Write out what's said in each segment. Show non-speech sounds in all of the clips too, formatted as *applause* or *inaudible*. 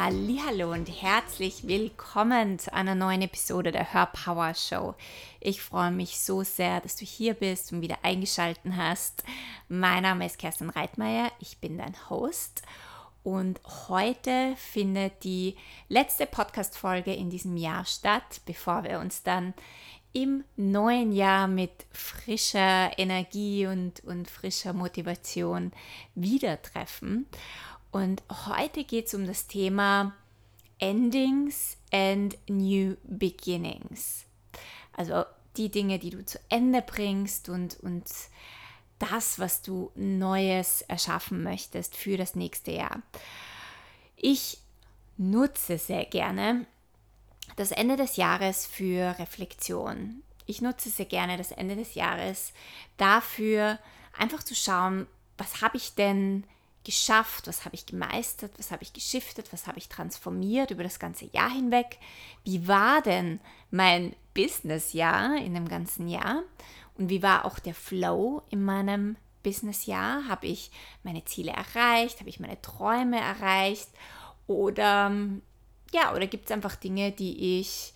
Hallo und herzlich willkommen zu einer neuen Episode der Hörpower Show. Ich freue mich so sehr, dass du hier bist und wieder eingeschaltet hast. Mein Name ist Kerstin Reitmeier, ich bin dein Host und heute findet die letzte Podcast Folge in diesem Jahr statt, bevor wir uns dann im neuen Jahr mit frischer Energie und, und frischer Motivation wieder treffen. Und heute geht es um das Thema Endings and New Beginnings. Also die Dinge, die du zu Ende bringst und, und das, was du Neues erschaffen möchtest für das nächste Jahr. Ich nutze sehr gerne das Ende des Jahres für Reflexion. Ich nutze sehr gerne das Ende des Jahres dafür, einfach zu schauen, was habe ich denn geschafft, was habe ich gemeistert, was habe ich geschiftet, was habe ich transformiert über das ganze Jahr hinweg. Wie war denn mein Businessjahr in dem ganzen Jahr und wie war auch der Flow in meinem Businessjahr? Habe ich meine Ziele erreicht? Habe ich meine Träume erreicht? Oder ja, oder gibt es einfach Dinge, die ich,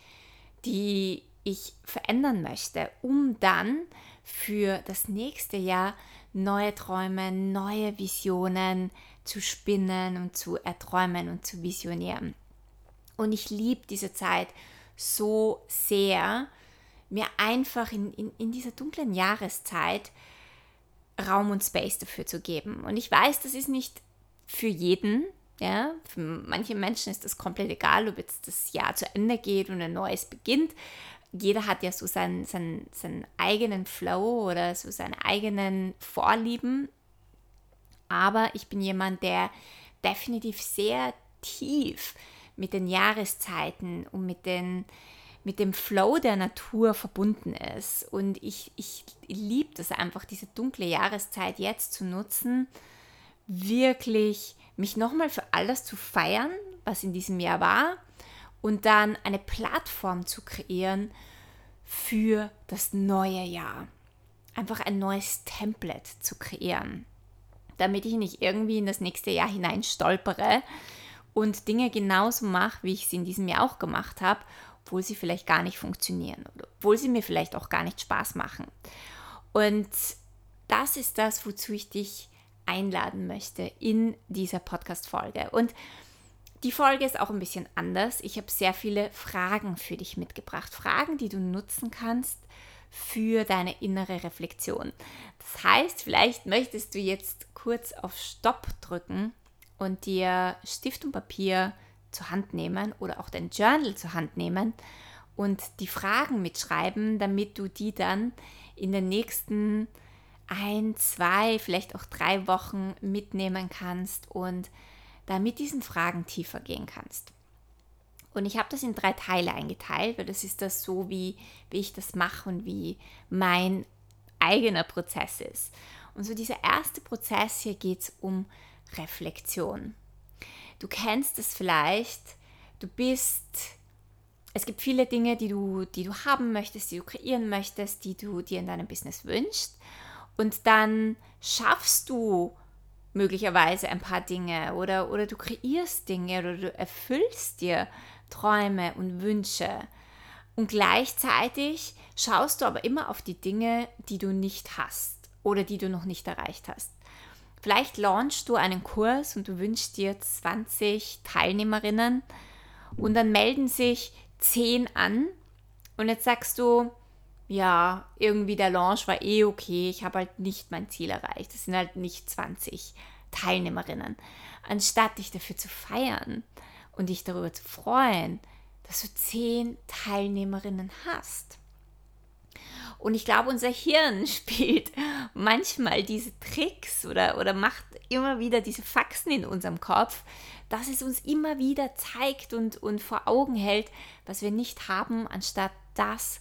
die ich verändern möchte, um dann für das nächste Jahr neue Träume, neue Visionen zu spinnen und zu erträumen und zu visionieren. Und ich liebe diese Zeit so sehr, mir einfach in, in, in dieser dunklen Jahreszeit Raum und Space dafür zu geben. Und ich weiß, das ist nicht für jeden. Ja? Für manche Menschen ist das komplett egal, ob jetzt das Jahr zu Ende geht und ein neues beginnt jeder hat ja so seinen, seinen, seinen eigenen Flow oder so seine eigenen Vorlieben. Aber ich bin jemand, der definitiv sehr tief mit den Jahreszeiten und mit, den, mit dem Flow der Natur verbunden ist. Und ich, ich liebe das einfach, diese dunkle Jahreszeit jetzt zu nutzen, wirklich mich nochmal für alles zu feiern, was in diesem Jahr war und dann eine Plattform zu kreieren für das neue Jahr. Einfach ein neues Template zu kreieren, damit ich nicht irgendwie in das nächste Jahr hinein stolpere und Dinge genauso mache, wie ich sie in diesem Jahr auch gemacht habe, obwohl sie vielleicht gar nicht funktionieren oder obwohl sie mir vielleicht auch gar nicht Spaß machen. Und das ist das, wozu ich dich einladen möchte in dieser Podcast-Folge. Und die Folge ist auch ein bisschen anders. Ich habe sehr viele Fragen für dich mitgebracht. Fragen, die du nutzen kannst für deine innere Reflexion. Das heißt, vielleicht möchtest du jetzt kurz auf Stopp drücken und dir Stift und Papier zur Hand nehmen oder auch dein Journal zur Hand nehmen und die Fragen mitschreiben, damit du die dann in den nächsten ein, zwei, vielleicht auch drei Wochen mitnehmen kannst und da mit diesen Fragen tiefer gehen kannst. Und ich habe das in drei Teile eingeteilt, weil das ist das so, wie, wie ich das mache und wie mein eigener Prozess ist. Und so dieser erste Prozess hier geht es um Reflexion. Du kennst es vielleicht, du bist, es gibt viele Dinge, die du, die du haben möchtest, die du kreieren möchtest, die du dir in deinem Business wünschst. Und dann schaffst du möglicherweise ein paar Dinge oder, oder du kreierst Dinge oder du erfüllst dir Träume und Wünsche. Und gleichzeitig schaust du aber immer auf die Dinge, die du nicht hast oder die du noch nicht erreicht hast. Vielleicht launchst du einen Kurs und du wünschst dir 20 Teilnehmerinnen und dann melden sich 10 an und jetzt sagst du, ja, irgendwie der Launch war eh okay, ich habe halt nicht mein Ziel erreicht. Es sind halt nicht 20 Teilnehmerinnen. Anstatt dich dafür zu feiern und dich darüber zu freuen, dass du 10 Teilnehmerinnen hast. Und ich glaube, unser Hirn *laughs* spielt manchmal diese Tricks oder, oder macht immer wieder diese Faxen in unserem Kopf, dass es uns immer wieder zeigt und, und vor Augen hält, was wir nicht haben, anstatt das,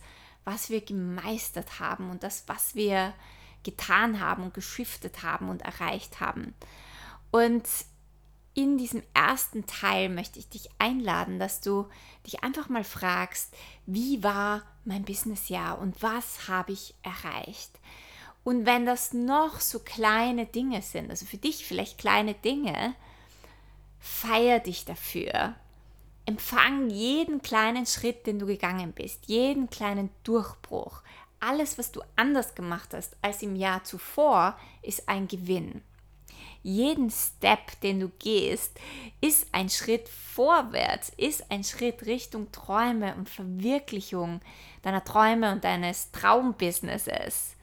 wir gemeistert haben und das, was wir getan haben und geschiftet haben und erreicht haben. Und in diesem ersten Teil möchte ich dich einladen, dass du dich einfach mal fragst, wie war mein Businessjahr und was habe ich erreicht? Und wenn das noch so kleine Dinge sind, also für dich vielleicht kleine Dinge, Feier dich dafür. Empfang jeden kleinen Schritt, den du gegangen bist, jeden kleinen Durchbruch. Alles, was du anders gemacht hast als im Jahr zuvor, ist ein Gewinn. Jeden Step, den du gehst, ist ein Schritt vorwärts, ist ein Schritt Richtung Träume und Verwirklichung deiner Träume und deines Traumbusinesses.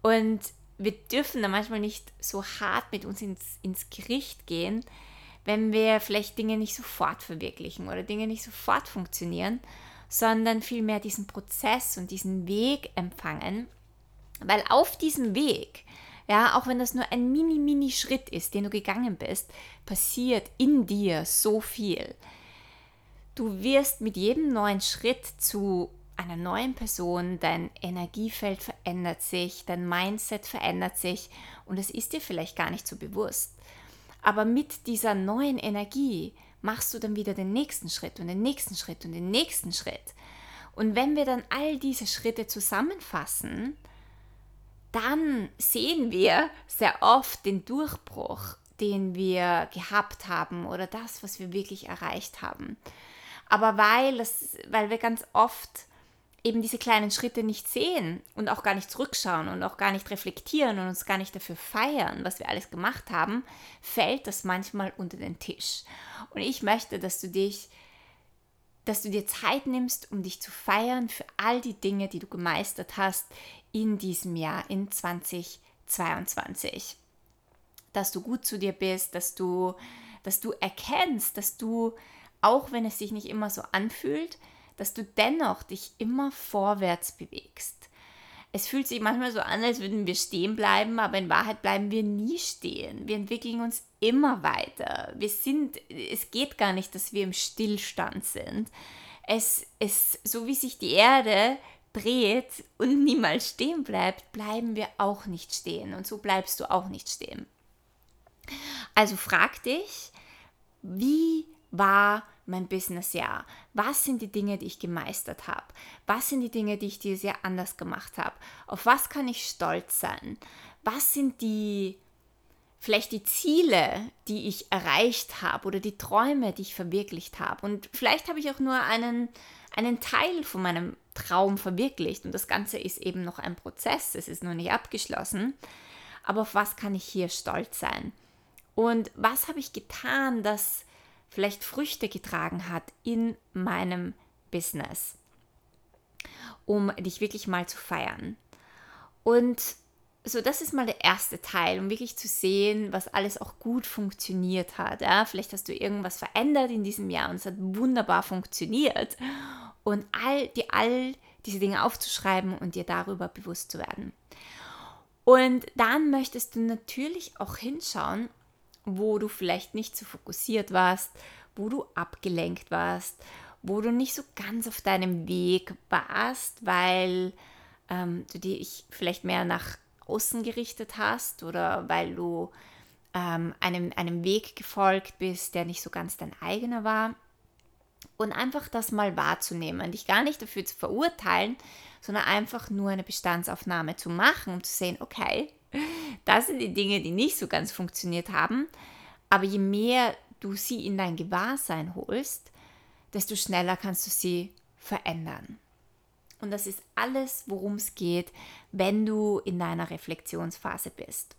Und wir dürfen da manchmal nicht so hart mit uns ins, ins Gericht gehen, wenn wir vielleicht Dinge nicht sofort verwirklichen oder Dinge nicht sofort funktionieren, sondern vielmehr diesen Prozess und diesen Weg empfangen, weil auf diesem Weg, ja, auch wenn das nur ein mini, mini Schritt ist, den du gegangen bist, passiert in dir so viel. Du wirst mit jedem neuen Schritt zu einer neuen Person, dein Energiefeld verändert sich, dein Mindset verändert sich und es ist dir vielleicht gar nicht so bewusst. Aber mit dieser neuen Energie machst du dann wieder den nächsten Schritt und den nächsten Schritt und den nächsten Schritt. Und wenn wir dann all diese Schritte zusammenfassen, dann sehen wir sehr oft den Durchbruch, den wir gehabt haben oder das, was wir wirklich erreicht haben. Aber weil, es, weil wir ganz oft eben diese kleinen Schritte nicht sehen und auch gar nicht zurückschauen und auch gar nicht reflektieren und uns gar nicht dafür feiern, was wir alles gemacht haben, fällt das manchmal unter den Tisch. Und ich möchte, dass du dich, dass du dir Zeit nimmst, um dich zu feiern für all die Dinge, die du gemeistert hast in diesem Jahr, in 2022. Dass du gut zu dir bist, dass du, dass du erkennst, dass du, auch wenn es sich nicht immer so anfühlt, dass du dennoch dich immer vorwärts bewegst. Es fühlt sich manchmal so an, als würden wir stehen bleiben, aber in Wahrheit bleiben wir nie stehen. Wir entwickeln uns immer weiter. Wir sind, es geht gar nicht, dass wir im Stillstand sind. Es, es, so wie sich die Erde dreht und niemals stehen bleibt, bleiben wir auch nicht stehen. Und so bleibst du auch nicht stehen. Also frag dich, wie war mein Businessjahr? Was sind die Dinge, die ich gemeistert habe? Was sind die Dinge, die ich dieses Jahr anders gemacht habe? Auf was kann ich stolz sein? Was sind die vielleicht die Ziele, die ich erreicht habe oder die Träume, die ich verwirklicht habe? Und vielleicht habe ich auch nur einen einen Teil von meinem Traum verwirklicht und das Ganze ist eben noch ein Prozess, es ist noch nicht abgeschlossen. Aber auf was kann ich hier stolz sein? Und was habe ich getan, das vielleicht Früchte getragen hat in meinem Business, um dich wirklich mal zu feiern. Und so, das ist mal der erste Teil, um wirklich zu sehen, was alles auch gut funktioniert hat. Ja? Vielleicht hast du irgendwas verändert in diesem Jahr und es hat wunderbar funktioniert. Und all, die, all diese Dinge aufzuschreiben und dir darüber bewusst zu werden. Und dann möchtest du natürlich auch hinschauen, wo du vielleicht nicht so fokussiert warst, wo du abgelenkt warst, wo du nicht so ganz auf deinem Weg warst, weil ähm, du dich vielleicht mehr nach außen gerichtet hast oder weil du ähm, einem, einem Weg gefolgt bist, der nicht so ganz dein eigener war. Und einfach das mal wahrzunehmen, dich gar nicht dafür zu verurteilen, sondern einfach nur eine Bestandsaufnahme zu machen, um zu sehen, okay, das sind die Dinge, die nicht so ganz funktioniert haben. Aber je mehr du sie in dein Gewahrsein holst, desto schneller kannst du sie verändern. Und das ist alles, worum es geht, wenn du in deiner Reflexionsphase bist.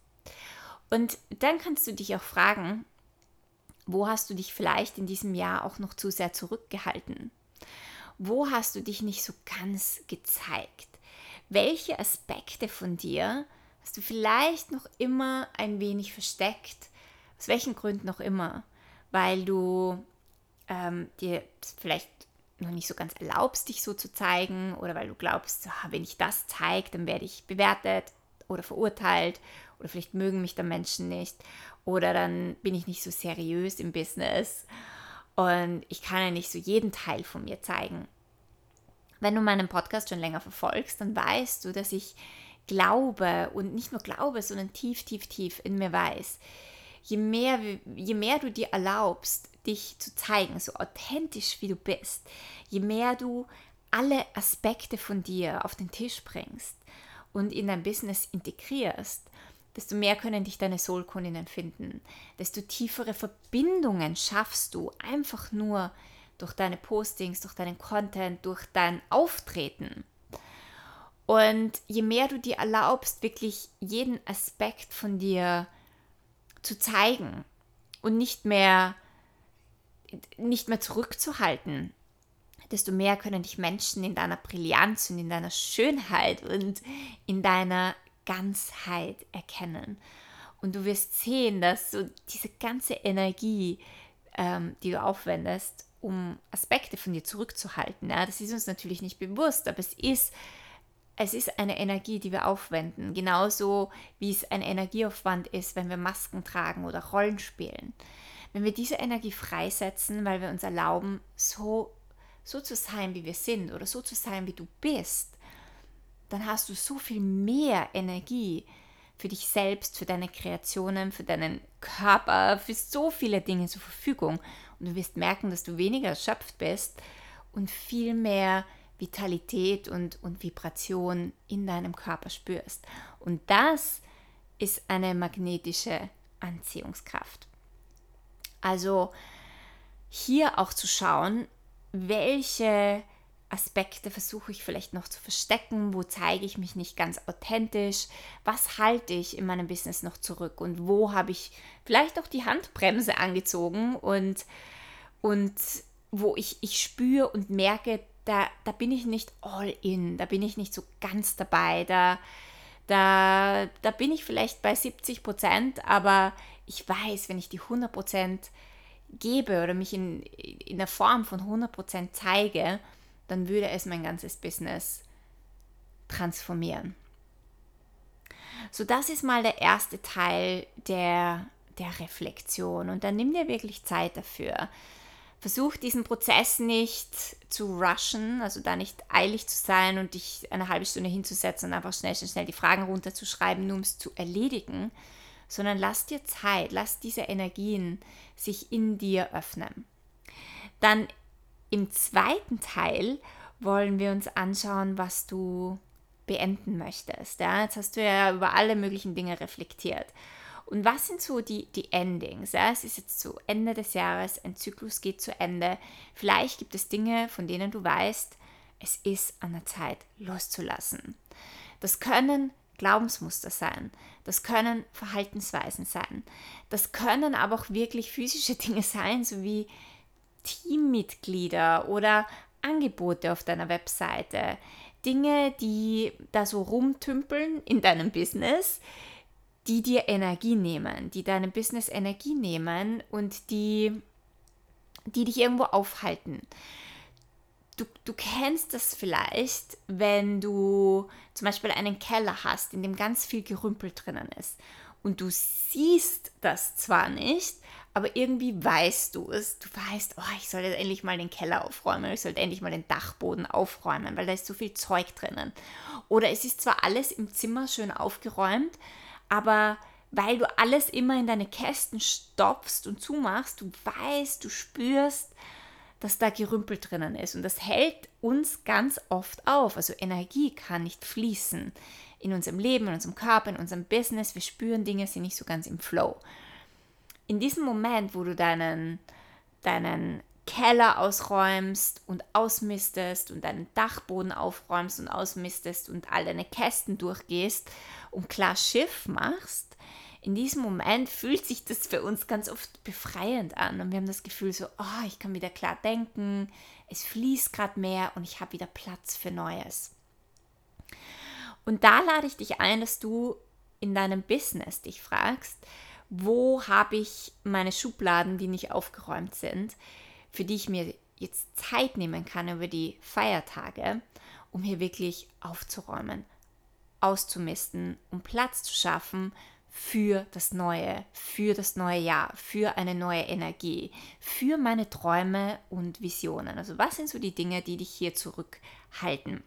Und dann kannst du dich auch fragen, wo hast du dich vielleicht in diesem Jahr auch noch zu sehr zurückgehalten? Wo hast du dich nicht so ganz gezeigt? Welche Aspekte von dir hast du vielleicht noch immer ein wenig versteckt? Aus welchen Gründen noch immer? Weil du ähm, dir vielleicht noch nicht so ganz erlaubst, dich so zu zeigen oder weil du glaubst, ah, wenn ich das zeige, dann werde ich bewertet oder verurteilt oder vielleicht mögen mich dann Menschen nicht oder dann bin ich nicht so seriös im Business und ich kann ja nicht so jeden Teil von mir zeigen. Wenn du meinen Podcast schon länger verfolgst, dann weißt du, dass ich glaube und nicht nur glaube, sondern tief, tief, tief in mir weiß, je mehr, je mehr du dir erlaubst, dich zu zeigen, so authentisch wie du bist, je mehr du alle Aspekte von dir auf den Tisch bringst und in dein Business integrierst, desto mehr können dich deine Soulkundinnen finden, desto tiefere Verbindungen schaffst du einfach nur durch deine Postings, durch deinen Content, durch dein Auftreten. Und je mehr du dir erlaubst, wirklich jeden Aspekt von dir zu zeigen und nicht mehr, nicht mehr zurückzuhalten, desto mehr können dich Menschen in deiner Brillanz und in deiner Schönheit und in deiner Ganzheit erkennen. Und du wirst sehen, dass so diese ganze Energie, ähm, die du aufwendest, um Aspekte von dir zurückzuhalten, ja, das ist uns natürlich nicht bewusst, aber es ist es ist eine Energie, die wir aufwenden, genauso wie es ein Energieaufwand ist, wenn wir Masken tragen oder Rollen spielen. Wenn wir diese Energie freisetzen, weil wir uns erlauben, so, so zu sein, wie wir sind oder so zu sein, wie du bist, dann hast du so viel mehr Energie für dich selbst, für deine Kreationen, für deinen Körper, für so viele Dinge zur Verfügung. Und du wirst merken, dass du weniger erschöpft bist und viel mehr Vitalität und, und Vibration in deinem Körper spürst. Und das ist eine magnetische Anziehungskraft. Also hier auch zu schauen, welche Aspekte versuche ich vielleicht noch zu verstecken, wo zeige ich mich nicht ganz authentisch, was halte ich in meinem Business noch zurück und wo habe ich vielleicht auch die Handbremse angezogen und, und wo ich, ich spüre und merke, da, da bin ich nicht all in, da bin ich nicht so ganz dabei, da, da, da bin ich vielleicht bei 70 Prozent, aber ich weiß, wenn ich die 100 Prozent gebe oder mich in, in der Form von 100 Prozent zeige, dann würde es mein ganzes Business transformieren. So, das ist mal der erste Teil der, der Reflexion und dann nimm dir wirklich Zeit dafür. Versuch diesen Prozess nicht zu rushen, also da nicht eilig zu sein und dich eine halbe Stunde hinzusetzen und einfach schnell, schnell, schnell die Fragen runterzuschreiben, nur um es zu erledigen, sondern lass dir Zeit, lass diese Energien sich in dir öffnen. Dann im zweiten Teil wollen wir uns anschauen, was du beenden möchtest. Ja, jetzt hast du ja über alle möglichen Dinge reflektiert. Und was sind so die, die Endings? Ja, es ist jetzt so Ende des Jahres, ein Zyklus geht zu Ende. Vielleicht gibt es Dinge, von denen du weißt, es ist an der Zeit loszulassen. Das können Glaubensmuster sein, das können Verhaltensweisen sein, das können aber auch wirklich physische *laughs* Dinge sein, so wie Teammitglieder oder Angebote auf deiner Webseite, Dinge, die da so rumtümpeln in deinem Business, die dir Energie nehmen, die deinem Business Energie nehmen und die, die dich irgendwo aufhalten. Du, du kennst das vielleicht, wenn du zum Beispiel einen Keller hast, in dem ganz viel Gerümpel drinnen ist. Und du siehst das zwar nicht, aber irgendwie weißt du es. Du weißt, oh, ich sollte endlich mal den Keller aufräumen, ich sollte endlich mal den Dachboden aufräumen, weil da ist so viel Zeug drinnen. Oder es ist zwar alles im Zimmer schön aufgeräumt, aber weil du alles immer in deine Kästen stopfst und zumachst, du weißt, du spürst, dass da Gerümpel drinnen ist. Und das hält uns ganz oft auf. Also Energie kann nicht fließen in unserem Leben, in unserem Körper, in unserem Business. Wir spüren Dinge, sind nicht so ganz im Flow. In diesem Moment, wo du deinen, deinen Keller ausräumst und ausmistest und deinen Dachboden aufräumst und ausmistest und all deine Kästen durchgehst und klar Schiff machst, in diesem Moment fühlt sich das für uns ganz oft befreiend an und wir haben das Gefühl so, oh, ich kann wieder klar denken, es fließt gerade mehr und ich habe wieder Platz für Neues. Und da lade ich dich ein, dass du in deinem Business dich fragst, wo habe ich meine Schubladen, die nicht aufgeräumt sind, für die ich mir jetzt Zeit nehmen kann über die Feiertage, um hier wirklich aufzuräumen, auszumisten, um Platz zu schaffen für das Neue, für das neue Jahr, für eine neue Energie, für meine Träume und Visionen. Also was sind so die Dinge, die dich hier zurückhalten?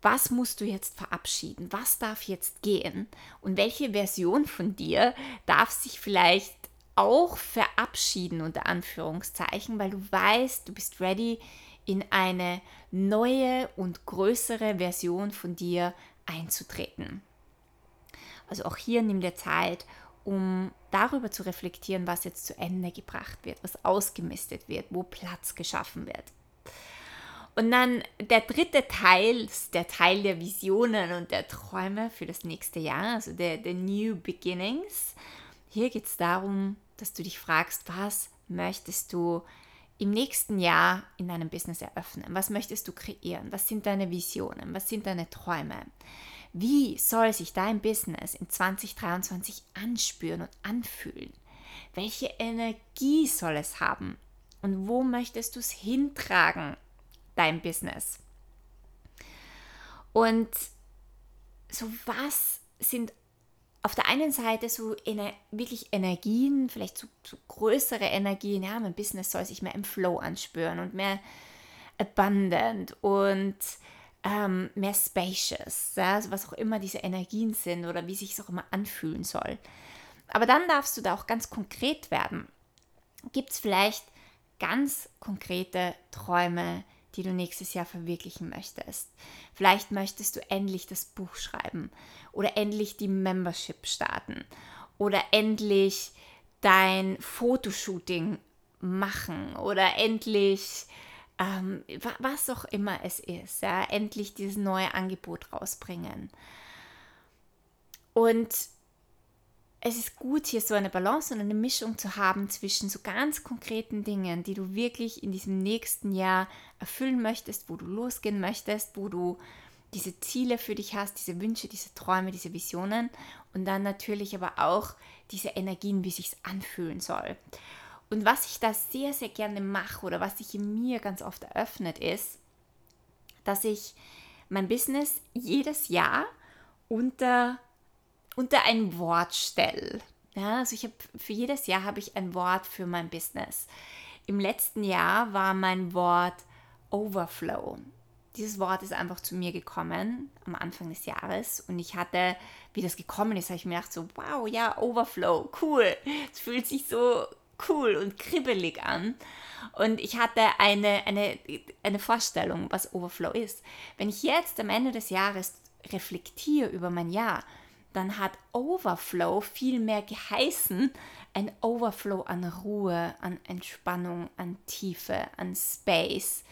Was musst du jetzt verabschieden? Was darf jetzt gehen? Und welche Version von dir darf sich vielleicht auch verabschieden unter Anführungszeichen, weil du weißt, du bist ready, in eine neue und größere Version von dir einzutreten. Also auch hier nimm dir Zeit, um darüber zu reflektieren, was jetzt zu Ende gebracht wird, was ausgemistet wird, wo Platz geschaffen wird. Und dann der dritte Teil, der Teil der Visionen und der Träume für das nächste Jahr, also der, der New Beginnings. Hier geht es darum, dass du dich fragst, was möchtest du im nächsten Jahr in deinem Business eröffnen? Was möchtest du kreieren? Was sind deine Visionen? Was sind deine Träume? Wie soll sich dein Business in 2023 anspüren und anfühlen? Welche Energie soll es haben? Und wo möchtest du es hintragen dein Business. Und so was sind auf der einen Seite so ener wirklich Energien, vielleicht so, so, größere Energien, ja, mein Business soll sich mehr im Flow anspüren und mehr abundant und ähm, mehr spacious, ja, also was auch immer diese Energien sind oder wie sich es auch immer anfühlen soll. Aber dann darfst du da auch ganz konkret werden. Gibt es vielleicht ganz konkrete Träume, die du nächstes Jahr verwirklichen möchtest. Vielleicht möchtest du endlich das Buch schreiben oder endlich die Membership starten oder endlich dein Fotoshooting machen oder endlich ähm, was auch immer es ist, ja, endlich dieses neue Angebot rausbringen. Und es ist gut, hier so eine Balance und eine Mischung zu haben zwischen so ganz konkreten Dingen, die du wirklich in diesem nächsten Jahr erfüllen möchtest, wo du losgehen möchtest, wo du diese Ziele für dich hast, diese Wünsche, diese Träume, diese Visionen und dann natürlich aber auch diese Energien, wie sich anfühlen soll. Und was ich da sehr, sehr gerne mache oder was sich in mir ganz oft eröffnet ist, dass ich mein Business jedes Jahr unter unter ein Wort stelle. Ja, also ich habe für jedes Jahr habe ich ein Wort für mein Business. Im letzten Jahr war mein Wort Overflow. Dieses Wort ist einfach zu mir gekommen am Anfang des Jahres und ich hatte, wie das gekommen ist, habe ich mir gedacht so, wow, ja, Overflow, cool. Es fühlt sich so cool und kribbelig an. Und ich hatte eine, eine, eine Vorstellung, was Overflow ist. Wenn ich jetzt am Ende des Jahres reflektiere über mein Jahr, dann hat Overflow viel mehr geheißen, ein Overflow an Ruhe, an Entspannung, an Tiefe, an Space,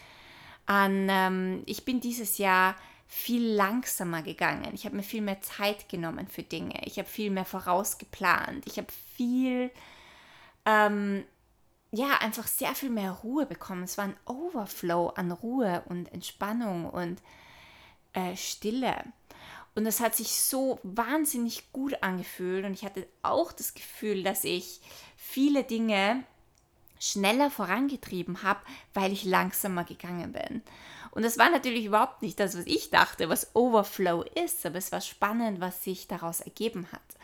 an, ähm, ich bin dieses Jahr viel langsamer gegangen. Ich habe mir viel mehr Zeit genommen für Dinge. Ich habe viel mehr vorausgeplant. Ich habe viel, ähm, ja, einfach sehr viel mehr Ruhe bekommen. Es war ein Overflow an Ruhe und Entspannung und äh, Stille. Und das hat sich so wahnsinnig gut angefühlt und ich hatte auch das Gefühl, dass ich viele Dinge schneller vorangetrieben habe, weil ich langsamer gegangen bin. Und das war natürlich überhaupt nicht das, was ich dachte, was Overflow ist, aber es war spannend, was sich daraus ergeben hat.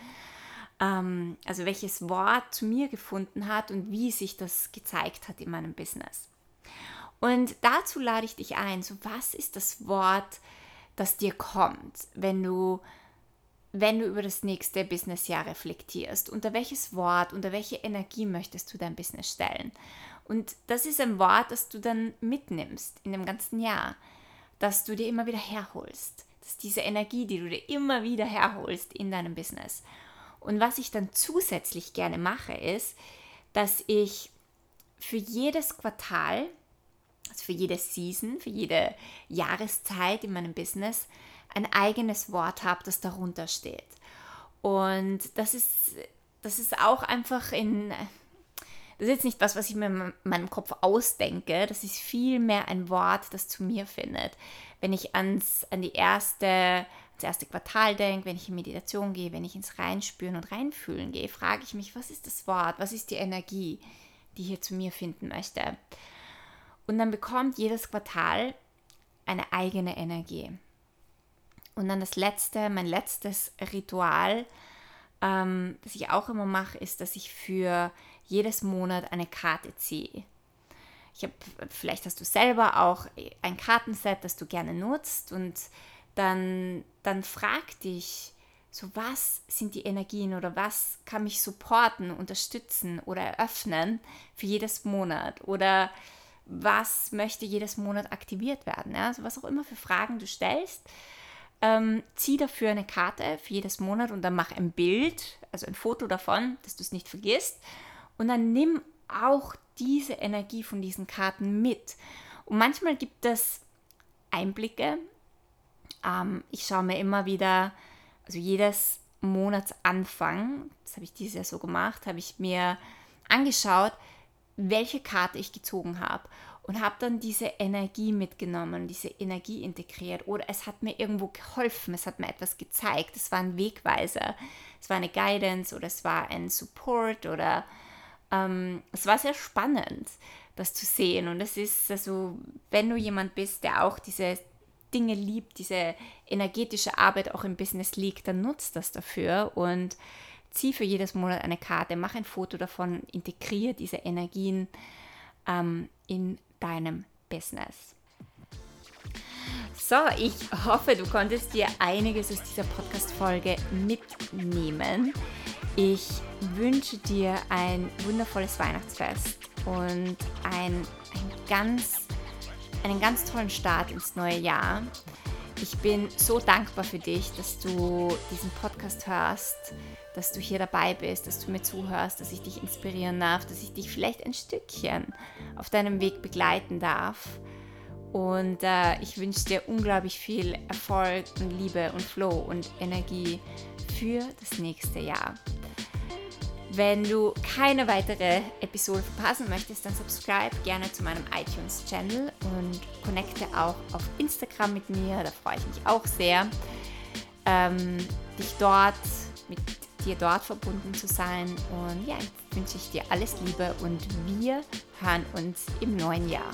Ähm, also welches Wort zu mir gefunden hat und wie sich das gezeigt hat in meinem Business. Und dazu lade ich dich ein, so was ist das Wort, das dir kommt, wenn du, wenn du über das nächste Businessjahr reflektierst. Unter welches Wort, unter welche Energie möchtest du dein Business stellen? Und das ist ein Wort, das du dann mitnimmst in dem ganzen Jahr, dass du dir immer wieder herholst. Das ist diese Energie, die du dir immer wieder herholst in deinem Business. Und was ich dann zusätzlich gerne mache, ist, dass ich für jedes Quartal also für jede Season, für jede Jahreszeit in meinem Business ein eigenes Wort habe, das darunter steht. Und das ist, das ist auch einfach in, das ist jetzt nicht was, was ich mir in meinem Kopf ausdenke, das ist vielmehr ein Wort, das zu mir findet. Wenn ich ans, an die erste, ans erste Quartal denke, wenn ich in Meditation gehe, wenn ich ins Reinspüren und Reinfühlen gehe, frage ich mich, was ist das Wort, was ist die Energie, die hier zu mir finden möchte. Und dann bekommt jedes Quartal eine eigene Energie. Und dann das letzte, mein letztes Ritual, ähm, das ich auch immer mache, ist, dass ich für jedes Monat eine Karte ziehe. Ich habe, vielleicht hast du selber auch ein Kartenset, das du gerne nutzt und dann, dann frag dich, so was sind die Energien oder was kann mich supporten, unterstützen oder eröffnen für jedes Monat oder was möchte jedes Monat aktiviert werden. Ja? Also was auch immer für Fragen du stellst, ähm, zieh dafür eine Karte für jedes Monat und dann mach ein Bild, also ein Foto davon, dass du es nicht vergisst. Und dann nimm auch diese Energie von diesen Karten mit. Und manchmal gibt es Einblicke. Ähm, ich schaue mir immer wieder, also jedes Monatsanfang, das habe ich dieses Jahr so gemacht, habe ich mir angeschaut, welche Karte ich gezogen habe und habe dann diese Energie mitgenommen, diese Energie integriert oder es hat mir irgendwo geholfen, es hat mir etwas gezeigt, es war ein Wegweiser, es war eine Guidance oder es war ein Support oder ähm, es war sehr spannend, das zu sehen und es ist also, wenn du jemand bist, der auch diese Dinge liebt, diese energetische Arbeit auch im Business liegt, dann nutzt das dafür und zieh für jedes Monat eine Karte, mach ein Foto davon, integriere diese Energien ähm, in deinem Business. So, ich hoffe, du konntest dir einiges aus dieser Podcast-Folge mitnehmen. Ich wünsche dir ein wundervolles Weihnachtsfest und ein, ein ganz, einen ganz tollen Start ins neue Jahr. Ich bin so dankbar für dich, dass du diesen Podcast hörst, dass du hier dabei bist, dass du mir zuhörst, dass ich dich inspirieren darf, dass ich dich vielleicht ein Stückchen auf deinem Weg begleiten darf. Und äh, ich wünsche dir unglaublich viel Erfolg und Liebe und Flow und Energie für das nächste Jahr. Wenn du keine weitere Episode verpassen möchtest, dann subscribe gerne zu meinem iTunes-Channel und connecte auch auf Instagram mit mir. Da freue ich mich auch sehr, ähm, dich dort mit dir dort verbunden zu sein. Und ja, wünsche ich dir alles Liebe und wir hören uns im neuen Jahr.